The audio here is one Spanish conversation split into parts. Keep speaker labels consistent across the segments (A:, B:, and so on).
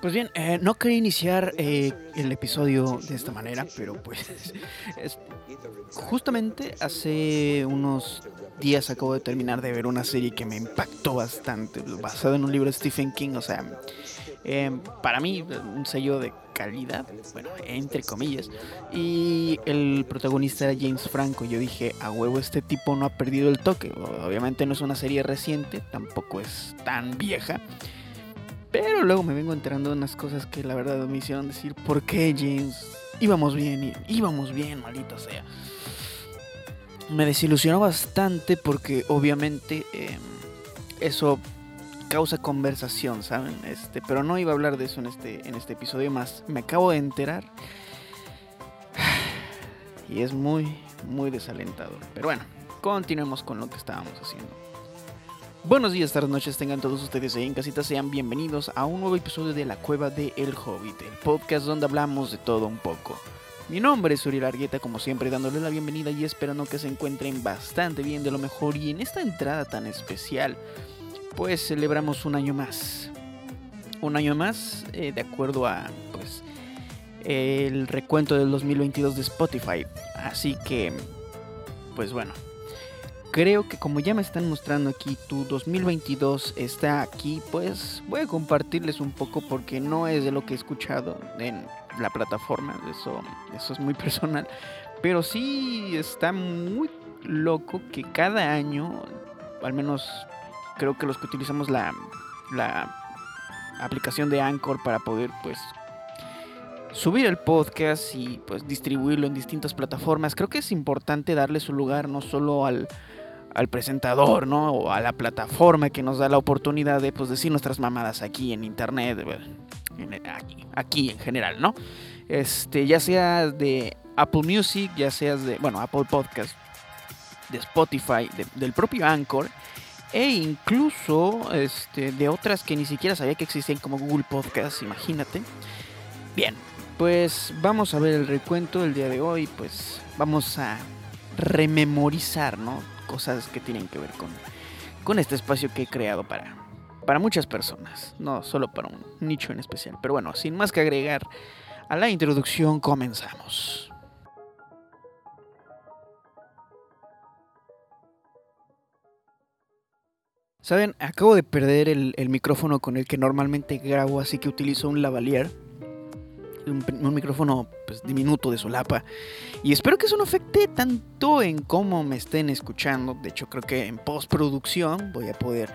A: Pues bien, eh, no quería iniciar eh, el episodio de esta manera, pero pues es- justamente hace unos días acabo de terminar de ver una serie que me impactó bastante, basada en un libro de Stephen King, o sea, eh, para mí un sello de calidad, bueno, entre comillas, y el protagonista era James Franco, yo dije, a huevo, este tipo no ha perdido el toque, obviamente no es una serie reciente, tampoco es tan vieja. Pero luego me vengo enterando de unas cosas que la verdad me hicieron decir, ¿por qué James? Íbamos bien, íbamos bien, maldito sea. Me desilusionó bastante porque obviamente eh, eso causa conversación, ¿saben? Este, pero no iba a hablar de eso en este, en este episodio más. Me acabo de enterar. Y es muy, muy desalentador. Pero bueno, continuemos con lo que estábamos haciendo. Buenos días, tardes, noches, tengan todos ustedes ahí en casita, sean bienvenidos a un nuevo episodio de La Cueva de El Hobbit, el podcast donde hablamos de todo un poco. Mi nombre es Uriel Argueta, como siempre, dándole la bienvenida y esperando que se encuentren bastante bien de lo mejor. Y en esta entrada tan especial, pues celebramos un año más. Un año más, eh, de acuerdo a, pues, el recuento del 2022 de Spotify. Así que, pues bueno, creo que como ya me están mostrando aquí, tu 2022 está aquí, pues voy a compartirles un poco porque no es de lo que he escuchado en la plataforma, eso, eso es muy personal, pero sí está muy loco que cada año, al menos creo que los que utilizamos la, la aplicación de Anchor para poder pues subir el podcast y pues distribuirlo en distintas plataformas, creo que es importante darle su lugar no solo al al presentador, ¿no? O a la plataforma que nos da la oportunidad de pues, decir nuestras mamadas aquí en internet, en- aquí, aquí en general, ¿no? Este, ya sea de Apple Music, ya seas de, bueno, Apple Podcast, de Spotify, de- del propio Anchor, e incluso este, de otras que ni siquiera sabía que existían como Google Podcast, imagínate. Bien, pues vamos a ver el recuento del día de hoy, pues vamos a rememorizar, ¿no? Cosas que tienen que ver con, con este espacio que he creado para, para muchas personas, no solo para un nicho en especial. Pero bueno, sin más que agregar a la introducción, comenzamos. Saben, acabo de perder el, el micrófono con el que normalmente grabo, así que utilizo un lavalier. Un, micrófono pues, diminuto de solapa. Y espero que eso no afecte tanto en cómo me estén escuchando. De hecho, creo que en postproducción voy a poder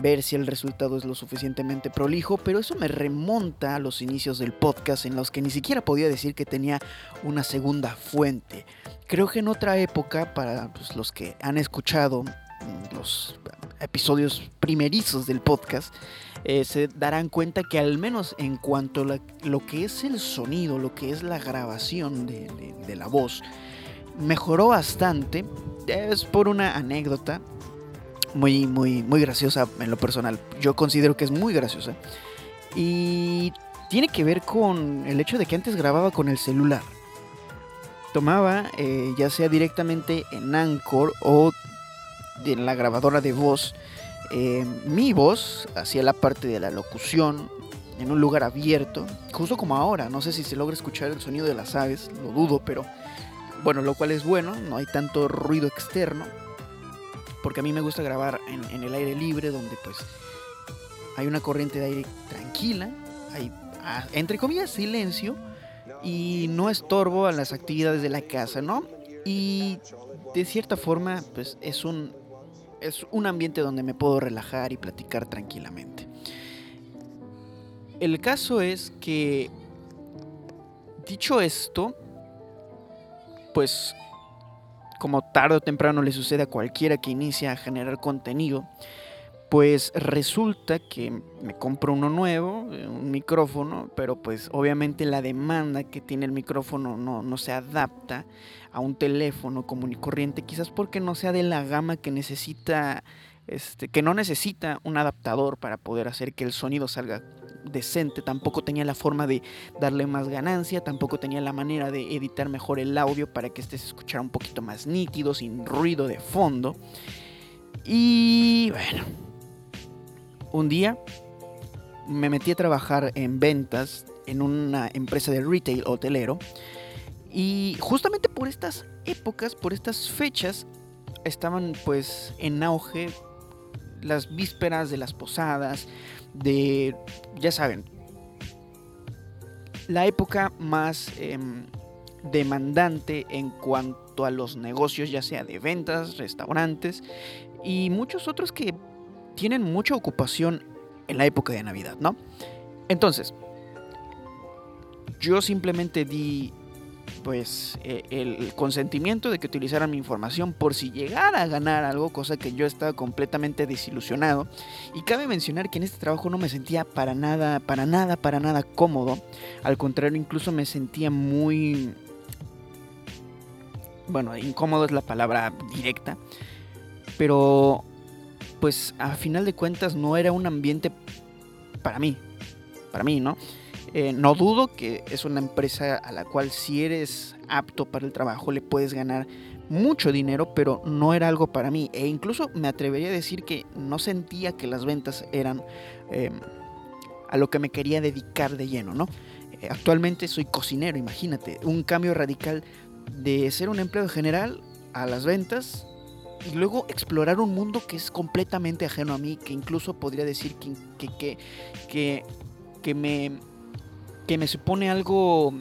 A: ver si el resultado es lo suficientemente prolijo. Pero eso me remonta a los inicios del podcast en los que ni siquiera podía decir que tenía una segunda fuente. Creo que en otra época, para pues, los que han escuchado los episodios primerizos del podcast, eh, se darán cuenta que al menos en cuanto a lo que es el sonido, lo que es la grabación de la voz, mejoró bastante. Es por una anécdota muy, muy, muy graciosa en lo personal. Yo considero que es muy graciosa. Y tiene que ver con el hecho de que antes grababa con el celular. Tomaba eh, ya sea directamente en Anchor o en la grabadora de voz eh, mi voz hacia la parte de la locución en un lugar abierto, justo como ahora. No sé si se logra escuchar el sonido de las aves, lo dudo, pero bueno, lo cual es bueno, no hay tanto ruido externo, porque a mí me gusta grabar en, en el aire libre, donde pues hay una corriente de aire tranquila, hay ah, entre comillas silencio y no estorbo a las actividades de la casa, ¿no? Y de cierta forma, pues es un es un ambiente donde me puedo relajar y platicar tranquilamente. El caso es que, dicho esto, pues como tarde o temprano le sucede a cualquiera que inicia a generar contenido, pues resulta que me compro uno nuevo, eh, un micrófono, pero pues obviamente la demanda que tiene el micrófono no, no se adapta a un teléfono común y corriente, quizás porque no sea de la gama que necesita, este, que no necesita un adaptador para poder hacer que el sonido salga decente, tampoco tenía la forma de darle más ganancia, tampoco tenía la manera de editar mejor el audio para que este se escuchara un poquito más nítido, sin ruido de fondo. Y bueno, un día me metí a trabajar en ventas en una empresa de retail hotelero. Y justamente por estas épocas, por estas fechas, estaban pues en auge las vísperas de las posadas, de, ya saben, la época más em, demandante en cuanto a los negocios, ya sea de ventas, restaurantes y muchos otros que tienen mucha ocupación en la época de Navidad, ¿no? Entonces, yo simplemente di pues eh, el consentimiento de que utilizaran mi información por si llegara a ganar algo, cosa que yo estaba completamente desilusionado. Y cabe mencionar que en este trabajo no me sentía para nada, para nada, para nada cómodo. Al contrario, incluso me sentía muy... Bueno, incómodo es la palabra directa. Pero, pues a final de cuentas no era un ambiente para mí. Para mí, ¿no? Eh, no dudo que es una empresa a la cual si eres apto para el trabajo le puedes ganar mucho dinero, pero no era algo para mí. E incluso me atrevería a decir que no sentía que las ventas eran em, a lo que me quería dedicar de lleno, ¿no? Eh, actualmente soy cocinero, imagínate, un cambio radical de ser un empleado general a las ventas y luego explorar un mundo que es completamente ajeno a mí, que incluso podría decir que, que, que, que me que me supone algo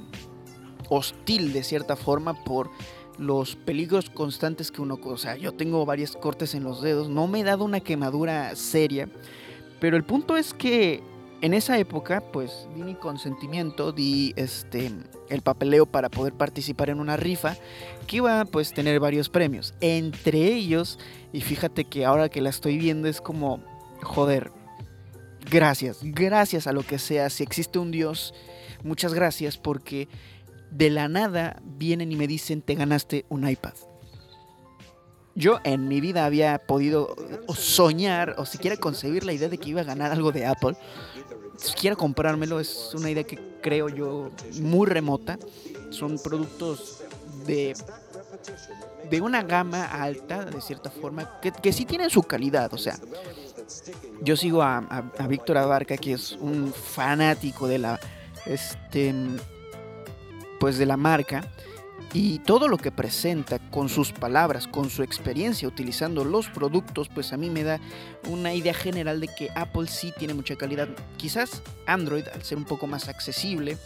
A: hostil de cierta forma por los peligros constantes que uno, o sea, yo tengo varias cortes en los dedos, no me he dado una quemadura seria, pero el punto es que en esa época, pues di mi consentimiento, di este el papeleo para poder participar en una rifa que iba pues tener varios premios, entre ellos, y fíjate que ahora que la estoy viendo es como joder, gracias, gracias a lo que sea, si existe un Dios, muchas gracias porque de la nada vienen y me dicen, te ganaste un iPad. Yo en mi vida había podido soñar o siquiera concebir la idea de que iba a ganar algo de Apple. Siquiera comprármelo es una idea que creo yo muy remota. Son productos de, de una gama alta, de cierta forma, que, que sí tienen su calidad. O sea, yo sigo a, a, Víctor Abarca, que es un fanático de la, este, pues de la marca y todo lo que presenta con sus palabras, con su experiencia utilizando los productos, pues a mí me da una idea general de que Apple sí tiene mucha calidad. Quizás Android, al ser un poco más accesible,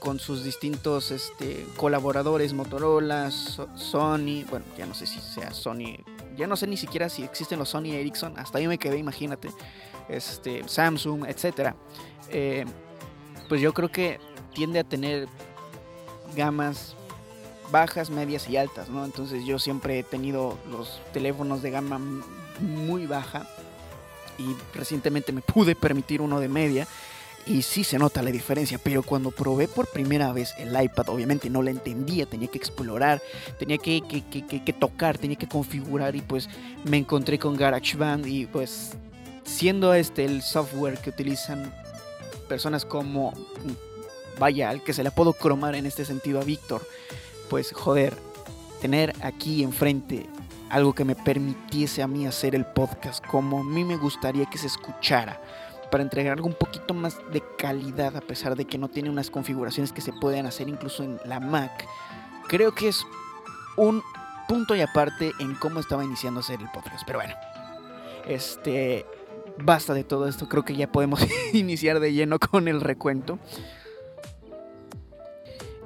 A: con sus distintos este, colaboradores, Motorola, Sony, bueno, ya no sé si sea Sony ya no sé ni siquiera si existen los Sony Ericsson, hasta ahí me quedé, imagínate, este, Samsung, etc. Eh, pues yo creo que tiende a tener gamas bajas, medias y altas, ¿no? Entonces yo siempre he tenido los teléfonos de gama muy baja y recientemente me pude permitir uno de media y sí se nota la diferencia, pero cuando probé por primera vez el iPad, obviamente no la entendía, tenía que explorar, tenía que, que, tocar, tenía que configurar y pues me encontré con GarageBand y pues siendo este el software que utilizan personas como, vaya, al que se le puedo cromar en este sentido a Víctor, pues joder, tener aquí enfrente algo que me permitiese a mí hacer el podcast como a mí me gustaría que se escuchara para entregar algo un poquito más de calidad a pesar de que no tiene unas configuraciones que se pueden hacer incluso en la Mac. Creo que es un punto y aparte en cómo estaba iniciando a hacer el podcast. Pero bueno, este basta de todo esto. Creo que ya podemos iniciar de lleno con el recuento.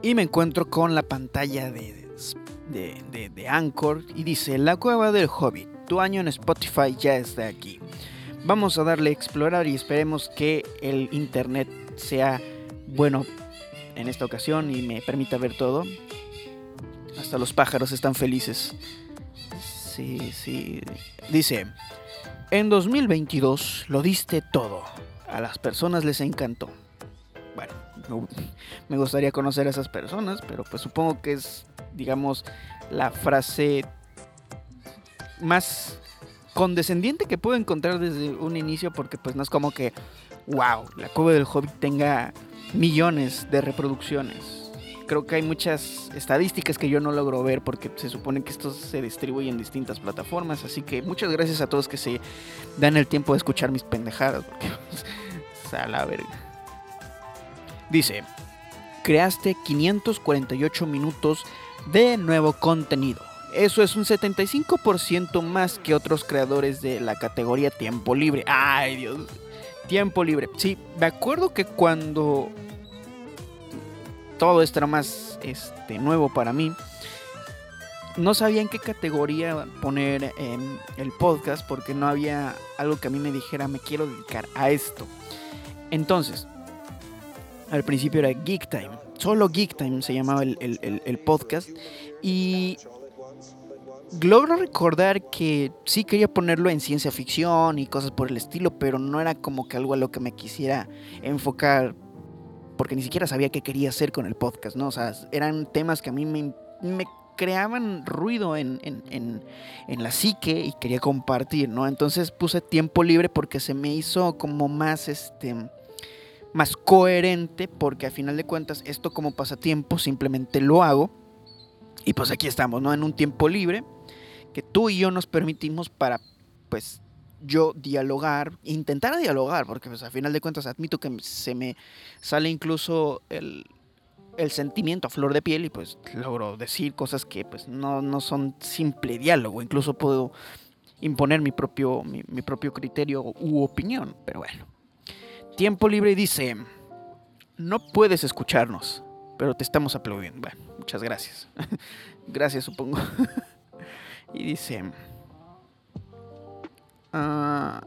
A: Y me encuentro con la pantalla de, de, de Anchor y dice, La cueva del Hobbit, tu año en Spotify ya está aquí. Vamos a darle a explorar y esperemos que el internet sea bueno en esta ocasión y me permita ver todo. Hasta los pájaros están felices. Sí, sí. Dice, en 2022 lo diste todo. A las personas les encantó. Me gustaría conocer a esas personas, pero pues supongo que es, digamos, la frase más condescendiente que puedo encontrar desde un inicio porque pues no es como que, wow, la cueva del Hobbit tenga millones de reproducciones. Creo que hay muchas estadísticas que yo no logro ver porque se supone que esto se distribuye en distintas plataformas. Así que muchas gracias a todos que se dan el tiempo de escuchar mis pendejadas. Porque a la verga. Dice, creaste 548 minutos de nuevo contenido. Eso es un 75% más que otros creadores de la categoría tiempo libre. Ay, Dios. Tiempo libre. Sí, me acuerdo que cuando todo esto era más este, nuevo para mí, no sabía en qué categoría poner en el podcast porque no había algo que a mí me dijera me quiero dedicar a esto. Entonces, al principio era Geek Time, solo Geek Time se llamaba el, podcast y logro recordar que sí quería ponerlo en ciencia ficción y cosas por el estilo, pero no era como que algo a lo que me quisiera enfocar porque ni siquiera sabía qué quería hacer con el podcast, ¿no? O sea, eran temas que a mí me, me creaban ruido en, la psique y quería compartir, ¿no? Entonces puse tiempo libre porque se me hizo como más, este, más coherente, porque a final de cuentas esto como pasatiempo simplemente lo hago. Y pues aquí estamos, ¿no? En un tiempo libre que tú y yo nos permitimos para, pues, yo dialogar, intentar dialogar, porque pues a final de cuentas admito que se me sale incluso el, el sentimiento a flor de piel y pues logro decir cosas que pues no, son simple diálogo, incluso puedo imponer mi propio, mi, propio criterio u opinión, pero bueno. Tiempo libre dice, no puedes escucharnos, pero te estamos aplaudiendo. Bueno, muchas gracias. gracias supongo. y dice... Ah,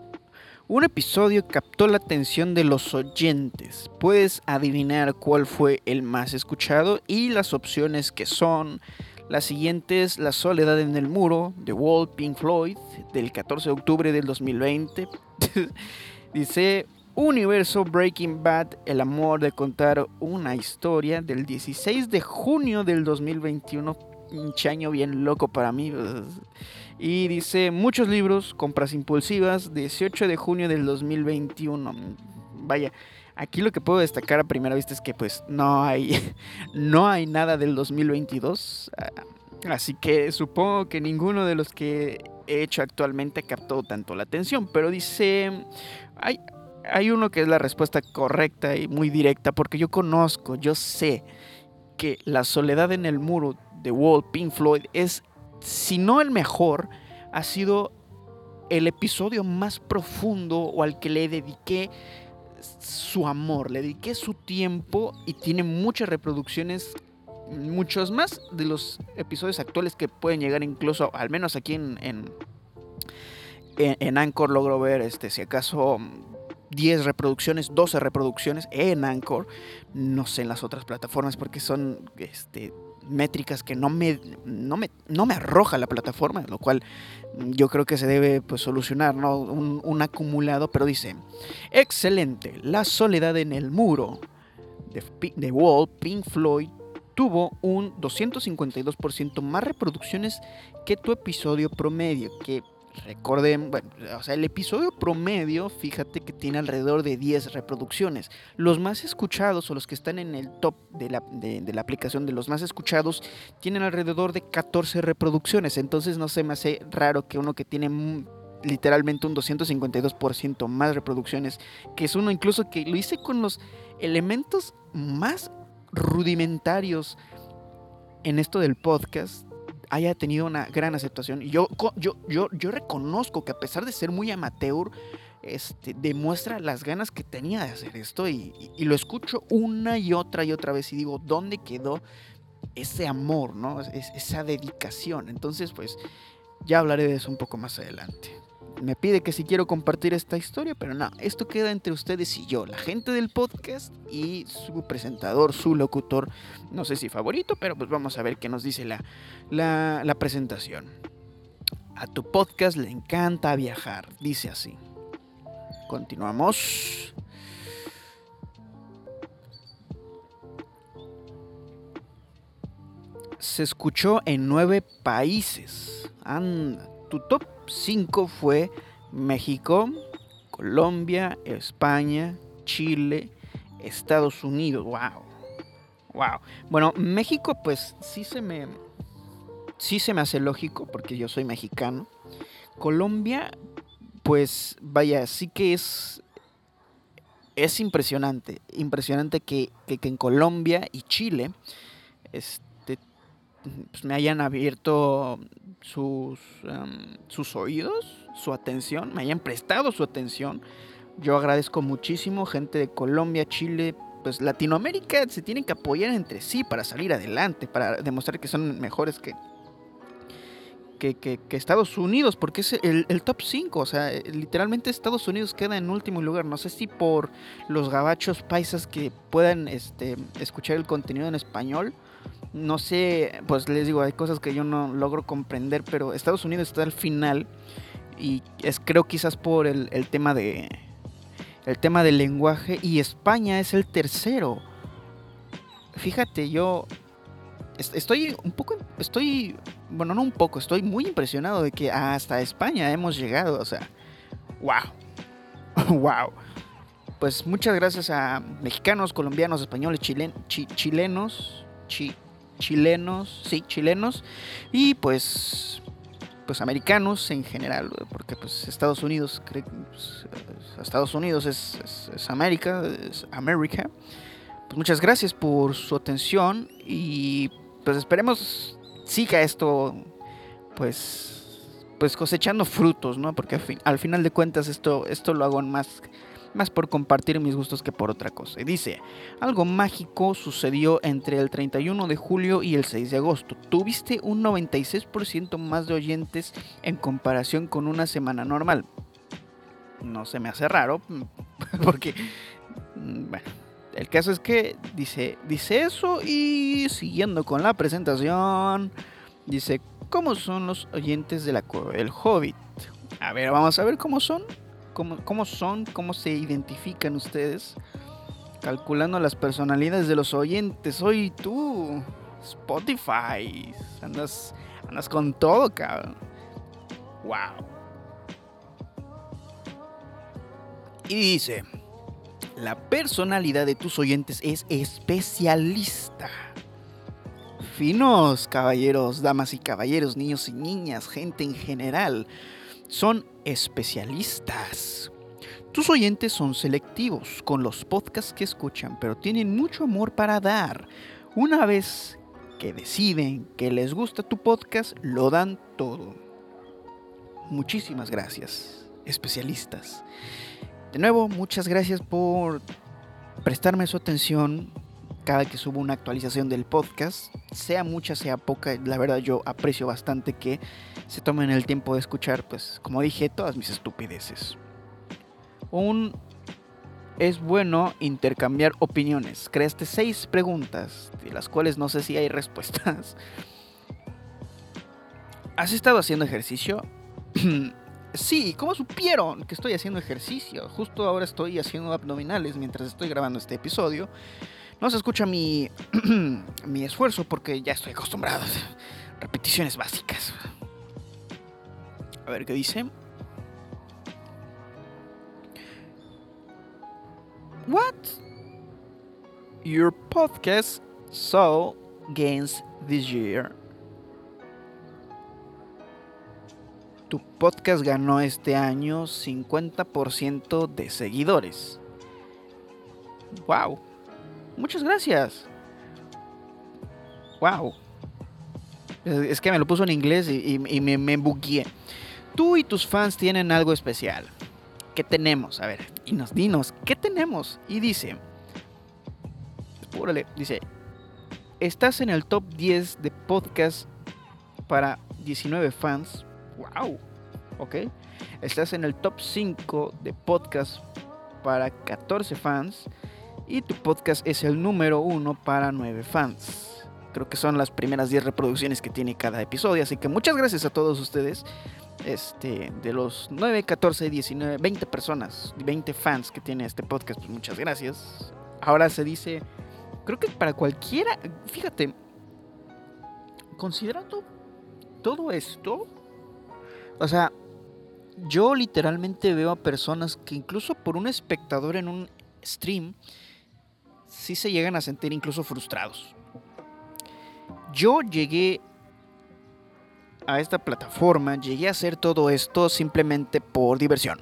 A: un episodio captó la atención de los oyentes. Puedes adivinar cuál fue el más escuchado y las opciones que son las siguientes: La soledad en el muro, The Wall, Pink Floyd, del 14 de octubre del 2020. Dice Universo Breaking Bad, el amor de contar una historia, del 16 de junio del 2021. Un chaño bien loco para mí. Y dice, muchos libros, compras impulsivas, 18 de junio del 2021. Vaya, aquí lo que puedo destacar a primera vista es que pues no hay, no hay nada del 2022. Ah, así que supongo que ninguno de los que he hecho actualmente captó tanto la atención. Pero dice, hay, hay uno que es la respuesta correcta y muy directa porque yo conozco, yo sé que la soledad en el muro de Wall Pink Floyd es si no el mejor, ha sido el episodio más profundo o al que le dediqué su amor, le dediqué su tiempo y tiene muchas reproducciones, muchos más de los episodios actuales que pueden llegar incluso, al menos aquí en, en, en Anchor logro ver, este, si acaso 10 reproducciones, 12 reproducciones en Anchor, no sé en las otras plataformas porque son este, métricas que no me, no me, no me arroja la plataforma, lo cual yo creo que se debe pues, solucionar, ¿no? Un, acumulado, pero dice, excelente, La soledad en el muro de, de Wall, Pink Floyd, tuvo un 252% más reproducciones que tu episodio promedio, que Recorden, bueno, o sea, el episodio promedio, fíjate que tiene alrededor de 10 reproducciones. Los más escuchados o los que están en el top de la, de, la aplicación de los más escuchados tienen alrededor de 14 reproducciones. Entonces no se me hace raro que uno que tiene literalmente un 252% más reproducciones, que es uno incluso que lo hice con los elementos más rudimentarios en esto del podcast haya tenido una gran aceptación. Y yo, yo, yo, yo reconozco que a pesar de ser muy amateur, este, demuestra las ganas que tenía de hacer esto y, lo escucho una y otra y otra vez y digo, ¿dónde quedó ese amor, ¿no? esa dedicación? Entonces, pues ya hablaré de eso un poco más adelante me pide que si quiero compartir esta historia, pero no, esto queda entre ustedes y yo, la gente del podcast y su presentador, su locutor, no sé si favorito, pero pues vamos a ver qué nos dice la, la, presentación. A tu podcast le encanta viajar, dice así. Continuamos. Se escuchó en nueve países. Anda, tu top 5 fue México, Colombia, España, Chile, Estados Unidos. Wow. Wow. Bueno, México pues sí se me sí se me hace lógico porque yo soy mexicano. Colombia pues vaya, sí que es es impresionante, impresionante que, en Colombia y Chile este, pues, me hayan abierto sus, em, sus oídos, su atención, me hayan prestado su atención. Yo agradezco muchísimo, gente de Colombia, Chile, pues Latinoamérica se tienen que apoyar entre sí para salir adelante, para demostrar que son mejores que, que, Estados Unidos, porque es el, top 5, o sea, literalmente Estados Unidos queda en último lugar. No sé si por los gabachos paisas que puedan este, escuchar el contenido en español, no sé, pues les digo, hay cosas que yo no logro comprender, pero Estados Unidos está al final y es creo quizás por el, tema de el tema del lenguaje y España es el tercero. Fíjate, yo estoy un poco, estoy, bueno, no un poco, estoy muy impresionado de que hasta España hemos llegado, o sea, wow, wow. Pues muchas gracias a mexicanos, colombianos, españoles, chilenos, chilenos, sí, chilenos, y pues, pues americanos en general, porque pues Estados Unidos, pues, Estados Unidos es, es América, es América. Pues muchas gracias por su atención y pues esperemos siga esto, pues, pues cosechando frutos, ¿no? Porque al, final de cuentas esto, esto lo hago más, más por compartir mis gustos que por otra cosa. Dice, algo mágico sucedió entre el 31 de julio y el 6 de agosto. Tuviste un 96% más de oyentes en comparación con una semana normal. No se me hace raro, porque, mm, bueno el caso es que dice, dice eso y siguiendo con la presentación, dice, ¿cómo son los oyentes de la cueva del Hobbit? A ver, vamos a ver cómo son, cómo, cómo son, cómo se identifican ustedes. Calculando las personalidades de los oyentes. Hoy tú, Spotify, andas, andas con todo, cabrón. Wow. Y dice, la personalidad de tus oyentes es especialista. Finos, caballeros, damas y caballeros, niños y niñas, gente en general, son especialistas. Tus oyentes son selectivos con los podcasts que escuchan, pero tienen mucho amor para dar. Una vez que deciden que les gusta tu podcast, lo dan todo. Muchísimas gracias, especialistas. De nuevo, muchas gracias por prestarme su atención cada que subo una actualización del podcast. Sea mucha, sea poca, la verdad yo aprecio bastante que se tomen el tiempo de escuchar, pues como dije, todas mis estupideces. Un es bueno intercambiar opiniones. Creaste seis preguntas, de las cuales no sé si hay respuestas. ¿Has estado haciendo ejercicio? Sí, ¿cómo supieron que estoy haciendo ejercicio? Justo ahora estoy haciendo abdominales mientras estoy grabando este episodio. No se escucha mi, mi esfuerzo porque ya estoy acostumbrado. Repeticiones básicas. A ver qué dice. What? Your podcast saw gains this year. tu podcast ganó este año 50% de seguidores. ¡Wow! Muchas gracias. ¡Wow! Es que me lo puso en inglés y, me, me Tú y tus fans tienen algo especial. ¿Qué tenemos? A ver, dinos, dinos, ¿qué tenemos? Y dice, espúrale, dice, estás en el top 10 de podcast para 19 fans wow, ok. Estás en el top 5 de podcast para 14 fans y tu podcast es el número 1 para 9 fans. Creo que son las primeras 10 reproducciones que tiene cada episodio, así que muchas gracias a todos ustedes. Este, de los 9, 14, 19, 20 personas, 20 fans que tiene este podcast, pues muchas gracias. Ahora se dice, creo que para cualquiera, fíjate, considerando todo esto, o sea, yo literalmente veo a personas que incluso por un espectador en un stream, sí se llegan a sentir incluso frustrados. Yo llegué a esta plataforma, llegué a hacer todo esto simplemente por diversión.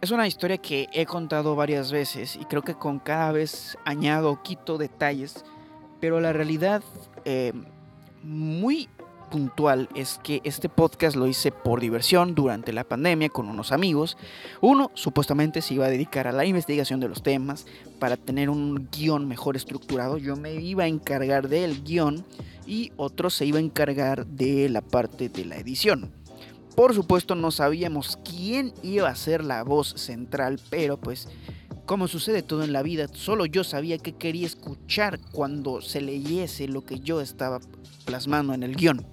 A: es una historia que he contado varias veces y creo que con cada vez añado o quito detalles, pero la realidad eh, muy puntual es que este podcast lo hice por diversión durante la pandemia con unos amigos. Uno supuestamente se iba a dedicar a la investigación de los temas para tener un guion mejor estructurado. Yo me iba a encargar del guion y otro se iba a encargar de la parte de la edición. Por supuesto no sabíamos quién iba a ser la voz central, pero pues como sucede todo en la vida, solo yo sabía que quería escuchar cuando se leyese lo que yo estaba plasmando en el guion.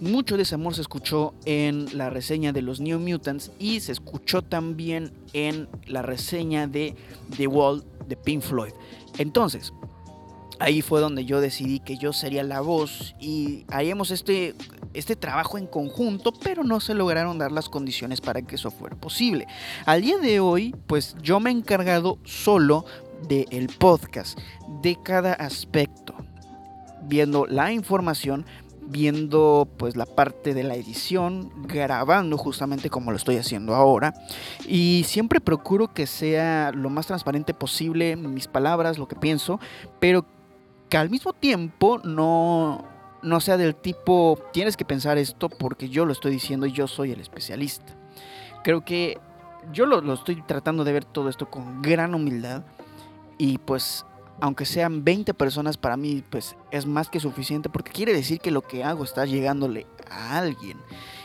A: Mucho de ese amor se escuchó en la reseña de los New Mutants y se escuchó también en la reseña de The Wall de Pink Floyd. Entonces, ahí fue donde yo decidí que yo sería la voz y haríamos este, este trabajo en conjunto, pero no se lograron dar las condiciones para que eso fuera posible. Al día de hoy, pues yo me he encargado solo del podcast, de cada aspecto viendo la información, viendo pues la parte de la edición, grabando justamente como lo estoy haciendo ahora y siempre procuro que sea lo más transparente posible mis palabras, lo que pienso, pero que al mismo tiempo no no sea del tipo tienes que pensar esto porque yo lo estoy diciendo y yo soy el especialista. Creo que yo lo, lo estoy tratando de ver todo esto con gran humildad y pues aunque sean 20 personas, para mí pues es más que suficiente porque quiere decir que lo que hago está llegándole a alguien.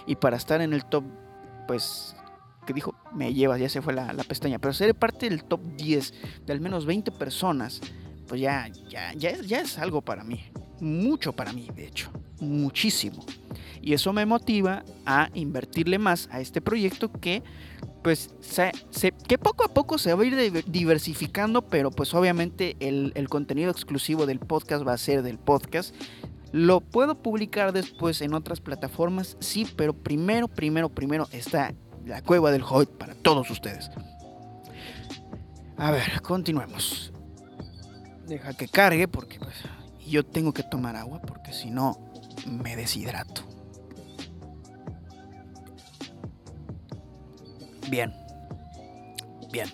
A: Y para estar en el top, pues, que dijo, me llevas, ya se fue la, pestaña, pero ser parte del top 10 de al menos 20 personas, pues ya, ya, ya, ya es algo para mí. Mucho para mí, de hecho. Muchísimo. Y eso me motiva a invertirle más a este proyecto que pues que poco a poco se va a ir diversificando, pero pues obviamente el, el, contenido exclusivo del podcast va a ser del podcast. Lo puedo publicar después en otras plataformas, sí, pero primero, primero, primero está la cueva del Hobbit para todos ustedes. A ver, continuemos. Deja que cargue porque pues, yo tengo que tomar agua porque si no me deshidrato. Bien. Bien.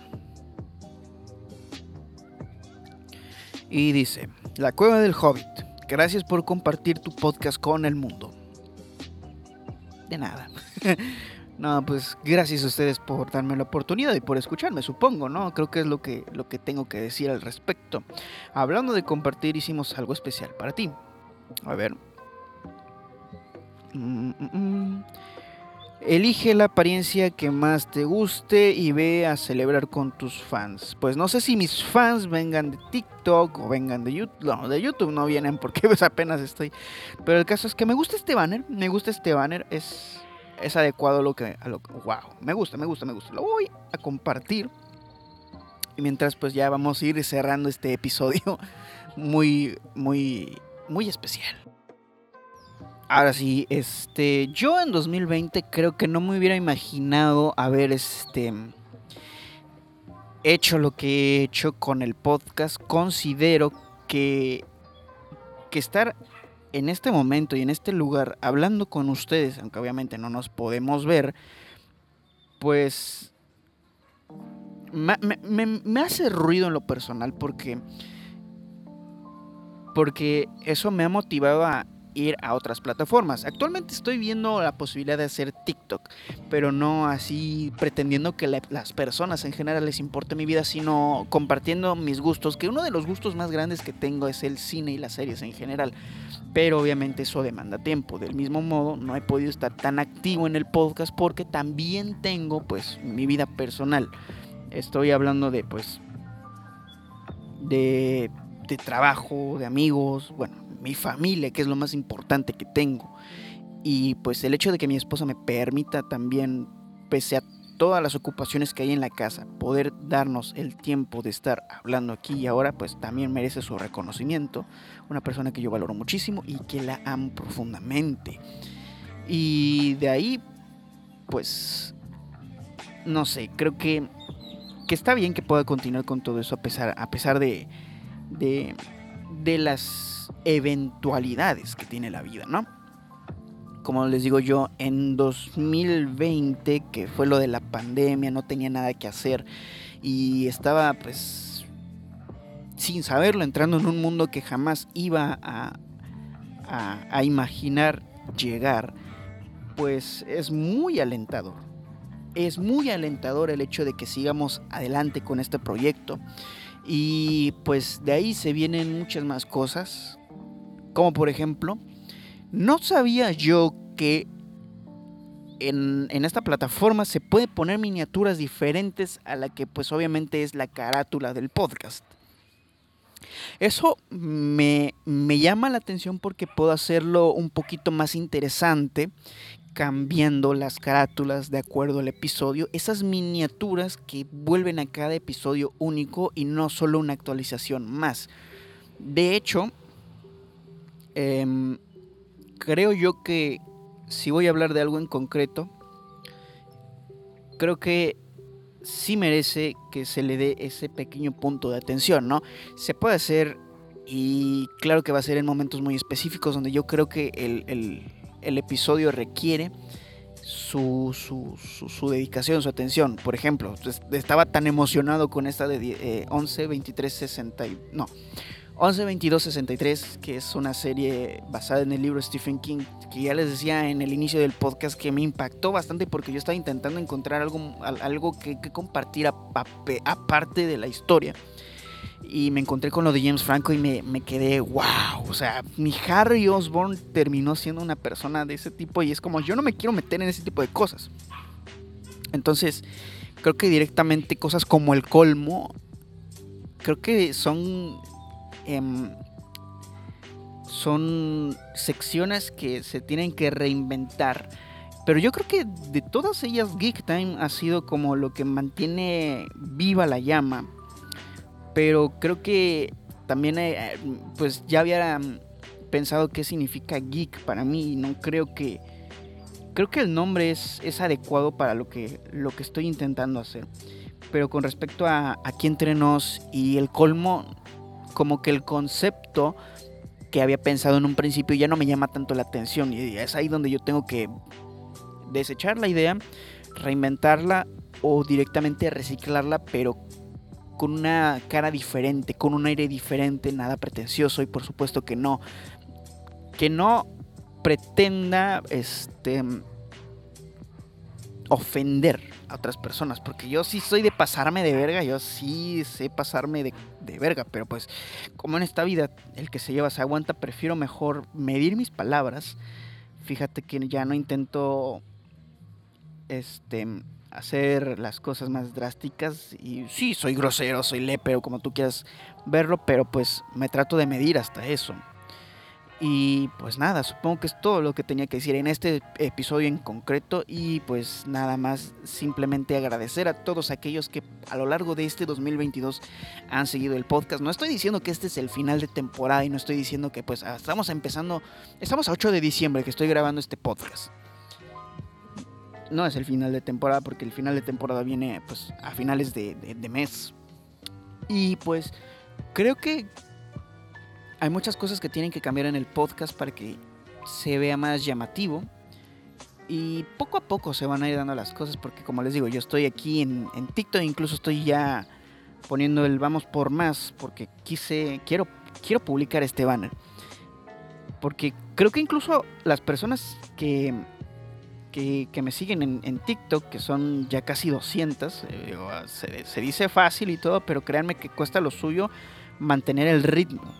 A: Y dice, La Cueva del Hobbit, gracias por compartir tu podcast con el mundo. De nada. no, pues gracias a ustedes por darme la oportunidad y por escucharme, supongo, ¿no? Creo que es lo que, lo que tengo que decir al respecto. Hablando de compartir, hicimos algo especial para ti. A ver. Mm, mm, mm. Elige la apariencia que más te guste y ve a celebrar con tus fans. Pues no sé si mis fans vengan de TikTok o vengan de YouTube. No, de YouTube no vienen porque pues apenas estoy. Pero el caso es que me gusta este banner. Me gusta este banner. Es, es adecuado a lo que... A lo, wow, me gusta, me gusta, me gusta. Lo voy a compartir. Y mientras pues ya vamos a ir cerrando este episodio muy, muy, muy especial. Ahora sí, este, yo en 2020 creo que no me hubiera imaginado haber este hecho lo que he hecho con el podcast. Considero que que estar en este momento y en este lugar hablando con ustedes, aunque obviamente no nos podemos ver, pues me, me hace ruido en lo personal porque porque eso me ha motivado a ir a otras plataformas. Actualmente estoy viendo la posibilidad de hacer TikTok, pero no así pretendiendo que las personas en general les importe mi vida, sino compartiendo mis gustos, que uno de los gustos más grandes que tengo es el cine y las series en general. Pero obviamente eso demanda tiempo. Del mismo modo, no he podido estar tan activo en el podcast porque también tengo pues mi vida personal. Estoy hablando de pues de de trabajo, de amigos, bueno, mi familia, que es lo más importante que tengo. Y pues el hecho de que mi esposa me permita también, pese a todas las ocupaciones que hay en la casa, poder darnos el tiempo de estar hablando aquí y ahora, pues también merece su reconocimiento. Una persona que yo valoro muchísimo y que la amo profundamente. Y de ahí, pues, no sé, creo que, que está bien que pueda continuar con todo eso a pesar, a pesar de, de, de las eventualidades que tiene la vida, ¿no? como les digo yo, en 2020, que fue lo de la pandemia, no tenía nada que hacer y estaba pues sin saberlo, entrando en un mundo que jamás iba a, a, imaginar llegar, pues es muy alentador. Es muy alentador el hecho de que sigamos adelante con este proyecto. Y pues de ahí se vienen muchas más cosas. Como por ejemplo, no sabía yo que en, en, esta plataforma se puede poner miniaturas diferentes a la que pues obviamente es la carátula del podcast. Eso me, llama la atención porque puedo hacerlo un poquito más interesante cambiando las carátulas de acuerdo al episodio, esas miniaturas que vuelven a cada episodio único y no solo una actualización más. De hecho, em, creo yo que si voy a hablar de algo en concreto, creo que sí merece que se le dé ese pequeño punto de atención, ¿no? Se puede hacer y claro que va a ser en momentos muy específicos donde yo creo que el, episodio requiere su, su, dedicación, su atención. Por ejemplo, estaba tan emocionado con esta de 11, 23, 60, no, 11, 22, 63, que es una serie basada en el libro Stephen King, que ya les decía en el inicio del podcast que me impactó bastante porque yo estaba intentando encontrar algo, algo que, compartir aparte de la historia. Y me encontré con lo de James Franco y me, me, quedé, wow, o sea, mi Harry Osborn terminó siendo una persona de ese tipo y es como, yo no me quiero meter en ese tipo de cosas. Entonces, creo que directamente cosas como el colmo, creo que son Em, son secciones que se tienen que reinventar. Pero yo creo que de todas ellas Geek Time ha sido como lo que mantiene viva la llama. Pero creo que también eh, pues ya había pensado qué significa geek para mí y no creo que creo que el nombre es, es adecuado para lo que, lo que estoy intentando hacer. Pero con respecto a aquí entre nos y el colmo, como que el concepto que había pensado en un principio ya no me llama tanto la atención y es ahí donde yo tengo que desechar la idea, reinventarla o directamente reciclarla, pero con una cara diferente, con un aire diferente, nada pretencioso y por supuesto que no que no pretenda este ofender a otras personas, porque yo sí soy de pasarme de verga, yo sí sé pasarme de, de, verga, pero pues como en esta vida el que se lleva se aguanta, prefiero mejor medir mis palabras. Fíjate que ya no intento este hacer las cosas más drásticas y sí, soy grosero, soy lepero, como tú quieras verlo, pero pues me trato de medir hasta eso. Y pues nada, supongo que es todo lo que tenía que decir en este episodio en concreto. Y pues nada más, simplemente agradecer a todos aquellos que a lo largo de este 2022 han seguido el podcast. No estoy diciendo que este es el final de temporada y no estoy diciendo que pues ah, estamos empezando, estamos a 8 de diciembre que estoy grabando este podcast. No es el final de temporada porque el final de temporada viene pues a finales de, de mes. Y pues creo que hay muchas cosas que tienen que cambiar en el podcast para que se vea más llamativo. Y poco a poco se van a ir dando las cosas porque como les digo, yo estoy aquí en, en TikTok, incluso estoy ya poniendo el vamos por más porque quise, quiero, quiero publicar este banner. Porque creo que incluso las personas que, que, me siguen en, TikTok, que son ya casi 200, eh, se, se dice fácil y todo, pero créanme que cuesta lo suyo mantener el ritmo.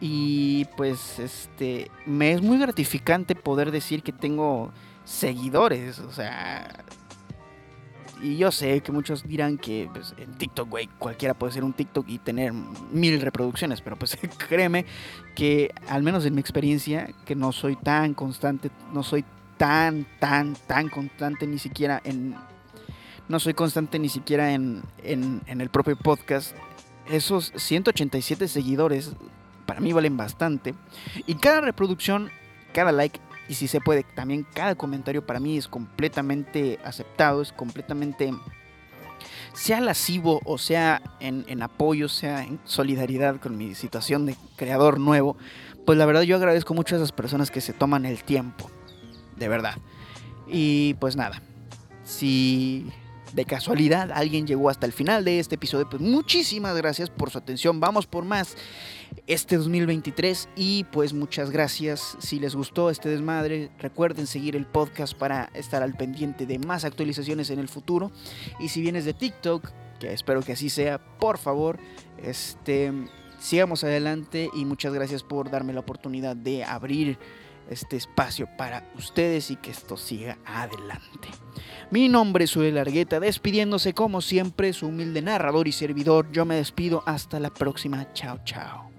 A: Y pues este me es muy gratificante poder decir que tengo seguidores, o sea, y yo sé que muchos dirán que pues, en TikTok, güey, cualquiera puede ser un TikTok y tener mil reproducciones, pero pues créeme que al menos en mi experiencia, que no soy tan constante, no soy tan, tan, tan constante ni siquiera en... No soy constante ni siquiera en, en, en el propio podcast. Esos 187 seguidores para mí valen bastante. Y cada reproducción, cada like y si se puede, también cada comentario para mí es completamente aceptado, es completamente sea lascivo o sea en, en, apoyo, sea en solidaridad con mi situación de creador nuevo, pues la verdad yo agradezco mucho a esas personas que se toman el tiempo, de verdad. Y pues nada, si de casualidad alguien llegó hasta el final de este episodio, pues muchísimas gracias por su atención. Vamos por más este 2023 y pues muchas gracias. Si les gustó este desmadre, recuerden seguir el podcast para estar al pendiente de más actualizaciones en el futuro. Y si vienes de TikTok, que espero que así sea, por favor, este sigamos adelante y muchas gracias por darme la oportunidad de abrir este espacio para ustedes y que esto siga adelante. Mi nombre es Uriel Largueta, despidiéndose como siempre su humilde narrador y servidor. Yo me despido hasta la próxima. Chao, chao.